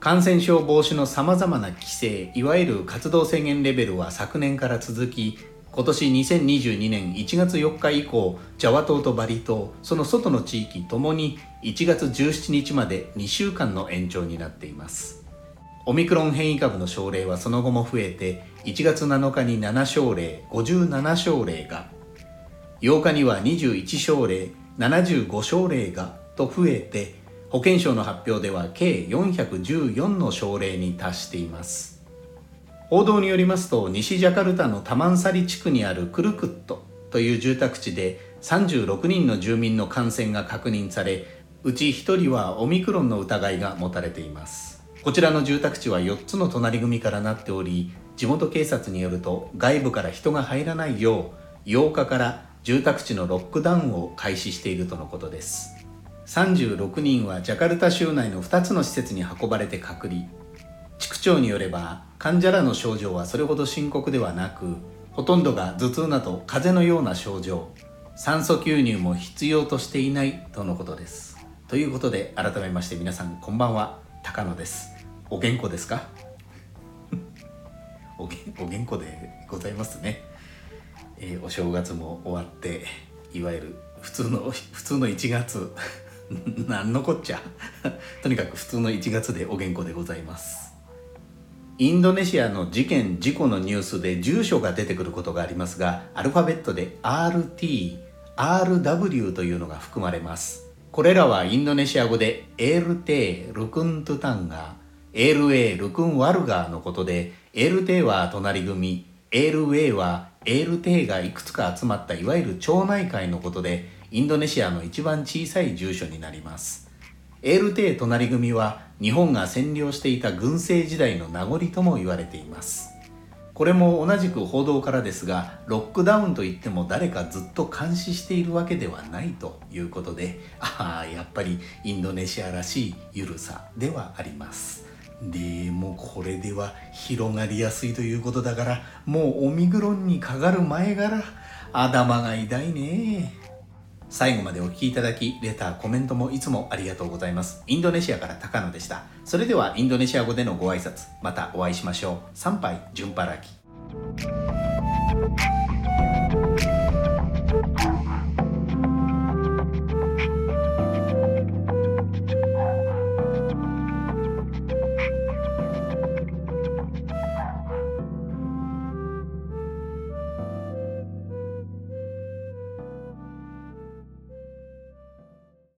感染症防止のさまざまな規制いわゆる活動制限レベルは昨年から続き今年2022年1月4日以降ジャワ島とバリ島その外の地域ともに1月17日まで2週間の延長になっています。オミクロン変異株の症例はその後も増えて1月7日に7症例57症例が8日には21症例75症例がと増えて保健省の発表では計414の症例に達しています。報道によりますと西ジャカルタのタマンサリ地区にあるクルクットという住宅地で36人の住民の感染が確認されうち1人はオミクロンの疑いが持たれています。こちらの住宅地は4つの隣組からなっており地元警察によると外部から人が入らないよう8日から住宅地のロックダウンを開始しているとのことです。36人はジャカルタ州内の2つの施設に運ばれて隔離。地区長によれば患者らの症状はそれほど深刻ではなくほとんどが頭痛など風邪のような症状。酸素吸入も必要としていないとのことです。ということで改めまして皆さんこんばんは高野です。お元気ですか？おげお元気でございますね、えー、お正月も終わっていわゆる普通の普通の1月。何のこっちゃ。とにかく普通の1月でお元気でございます。インドネシアの事件事故のニュースで住所が出てくることがありますがアルファベットで RT、RW というのが含まれます。これらはインドネシア語でエールテー、ルクントゥタンガ LA ルクンワルガーのことで LT は隣組 LA は LT がいくつか集まったいわゆる町内会のことでインドネシアの一番小さい住所になります。LT 隣組は日本が占領していた軍政時代の名残とも言われています。これも同じく報道からですがロックダウンといっても誰かずっと監視しているわけではないということでああやっぱりインドネシアらしい緩さではあります。でもこれでは広がりやすいということだからもうオミクロンにかかる前から頭が痛いね。最後までお聴きいただきレターコメントもいつもありがとうございます。インドネシアから高野でした。それではインドネシア語でのご挨拶またお会いしましょう。参拝順払き。